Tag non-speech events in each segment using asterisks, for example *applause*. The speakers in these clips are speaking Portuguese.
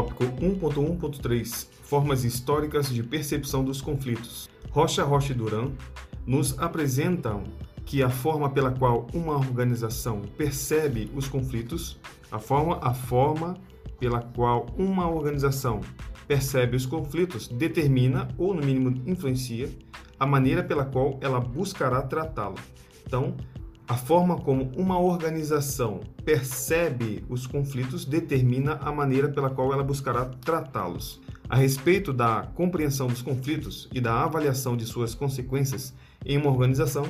Tópico 1.1.3 Formas históricas de percepção dos conflitos. Rocha Rocha e Duran nos apresentam que a forma pela qual uma organização percebe os conflitos, a forma, a forma pela qual uma organização percebe os conflitos determina ou no mínimo influencia a maneira pela qual ela buscará tratá-lo. Então, a forma como uma organização percebe os conflitos determina a maneira pela qual ela buscará tratá-los. A respeito da compreensão dos conflitos e da avaliação de suas consequências em uma organização,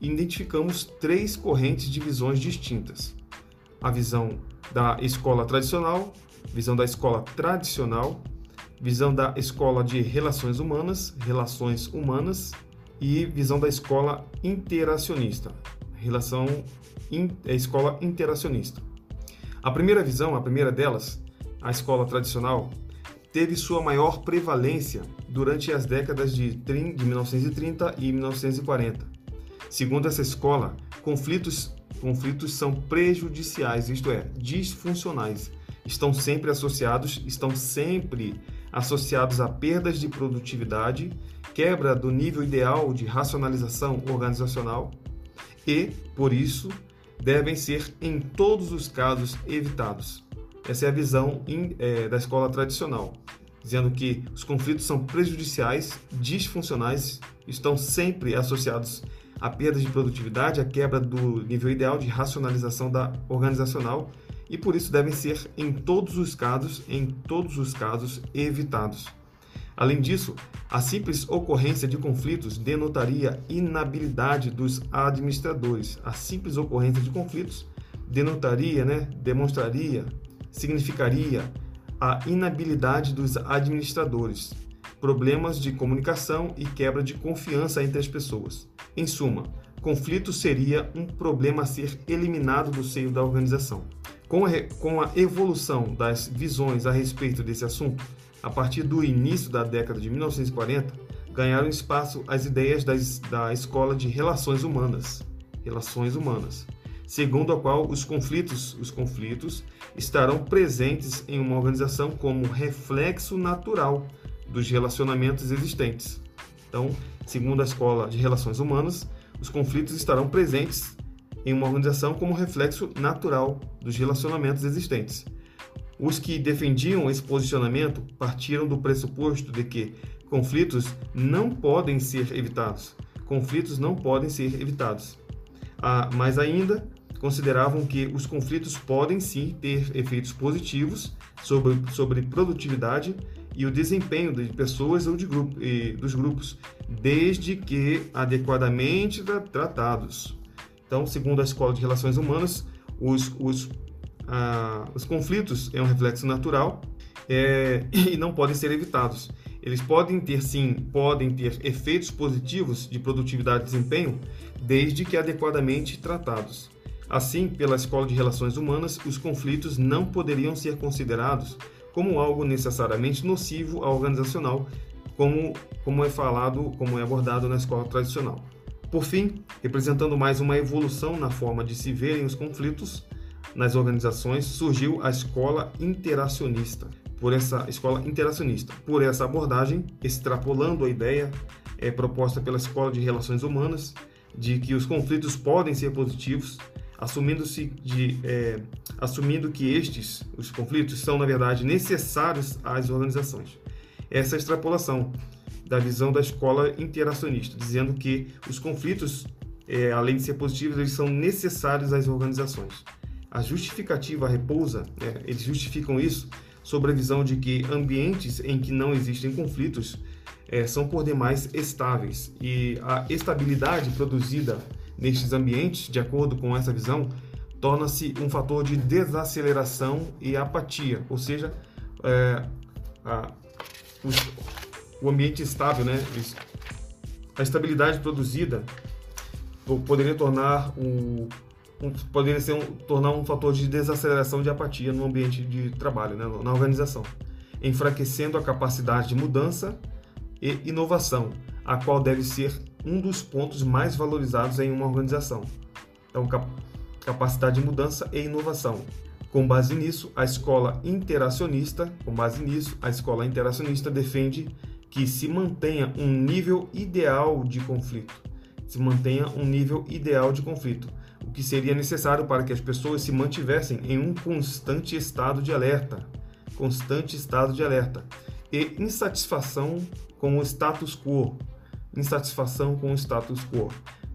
identificamos três correntes de visões distintas: a visão da escola tradicional, visão da escola tradicional, visão da escola de relações humanas, relações humanas e visão da escola interacionista, relação in, é, escola interacionista. A primeira visão, a primeira delas, a escola tradicional, teve sua maior prevalência durante as décadas de, de 1930 e 1940. Segundo essa escola, conflitos, conflitos são prejudiciais, isto é, disfuncionais. Estão sempre associados, estão sempre associados a perdas de produtividade, quebra do nível ideal de racionalização organizacional e, por isso, devem ser em todos os casos evitados. Essa é a visão é, da escola tradicional, dizendo que os conflitos são prejudiciais, disfuncionais, estão sempre associados a perda de produtividade, a quebra do nível ideal de racionalização da organizacional e por isso devem ser em todos os casos, em todos os casos evitados. Além disso, a simples ocorrência de conflitos denotaria inabilidade dos administradores. A simples ocorrência de conflitos denotaria, né, demonstraria, significaria a inabilidade dos administradores, problemas de comunicação e quebra de confiança entre as pessoas. Em suma, conflito seria um problema a ser eliminado do seio da organização. Com a, com a evolução das visões a respeito desse assunto, a partir do início da década de 1940, ganharam espaço as ideias das, da escola de relações humanas, relações humanas, segundo a qual os conflitos, os conflitos estarão presentes em uma organização como reflexo natural dos relacionamentos existentes. Então, segundo a escola de relações humanas, os conflitos estarão presentes em uma organização como reflexo natural dos relacionamentos existentes. Os que defendiam esse posicionamento partiram do pressuposto de que conflitos não podem ser evitados. Conflitos não podem ser evitados. Ah, mas ainda consideravam que os conflitos podem sim ter efeitos positivos sobre, sobre produtividade e o desempenho de pessoas ou de grupo, dos grupos, desde que adequadamente tratados. Então, segundo a Escola de Relações Humanas, os, os ah, os conflitos é um reflexo natural é, *laughs* e não podem ser evitados. Eles podem ter, sim, podem ter efeitos positivos de produtividade e desempenho, desde que adequadamente tratados. Assim, pela Escola de Relações Humanas, os conflitos não poderiam ser considerados como algo necessariamente nocivo ao organizacional, como, como é falado, como é abordado na escola tradicional. Por fim, representando mais uma evolução na forma de se verem os conflitos, nas organizações, surgiu a escola interacionista. Por essa escola interacionista, por essa abordagem, extrapolando a ideia é, proposta pela Escola de Relações Humanas de que os conflitos podem ser positivos, assumindo-se de é, assumindo que estes, os conflitos, são na verdade necessários às organizações. Essa extrapolação da visão da escola interacionista, dizendo que os conflitos, é, além de ser positivos, eles são necessários às organizações. A justificativa repousa, né, eles justificam isso sobre a visão de que ambientes em que não existem conflitos é, são por demais estáveis. E a estabilidade produzida nestes ambientes, de acordo com essa visão, torna-se um fator de desaceleração e apatia, ou seja, é, a, o, ambiente estável, né, a estabilidade produzida poderia tornar o, poderia ser um, tornar um fator de desaceleração de apatia no ambiente de trabalho, né, na organização, enfraquecendo a capacidade de mudança e inovação, a qual deve ser um dos pontos mais valorizados em uma organização. Então, cap capacidade de mudança e inovação, Com base nisso, a escola interacionista, com base nisso, a escola interacionista defende que se mantenha um nível ideal de conflito, se mantenha um nível ideal de conflito, que seria necessário para que as pessoas se mantivessem em um constante estado de alerta, constante estado de alerta e insatisfação com o status quo, insatisfação com o status quo.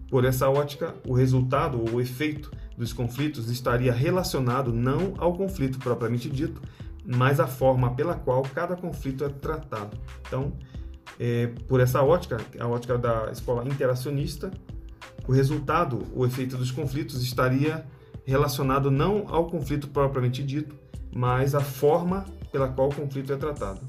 Por essa ótica, o resultado ou o efeito dos conflitos estaria relacionado não ao conflito propriamente dito, mas à forma pela qual cada conflito é tratado. Então, é, por essa ótica, a ótica da escola interacionista, o resultado, o efeito dos conflitos estaria relacionado não ao conflito propriamente dito, mas à forma pela qual o conflito é tratado.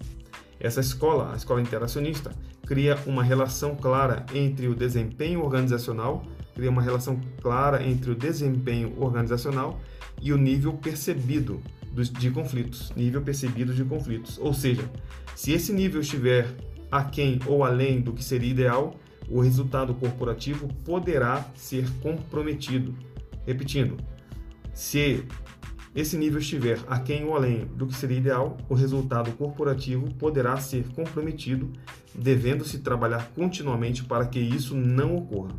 Essa escola, a escola interacionista, cria uma relação clara entre o desempenho organizacional cria uma relação clara entre o desempenho organizacional e o nível percebido de conflitos, nível percebido de conflitos. Ou seja, se esse nível estiver aquém ou além do que seria ideal, o resultado corporativo poderá ser comprometido. Repetindo, se esse nível estiver aquém ou além do que seria ideal, o resultado corporativo poderá ser comprometido, devendo-se trabalhar continuamente para que isso não ocorra.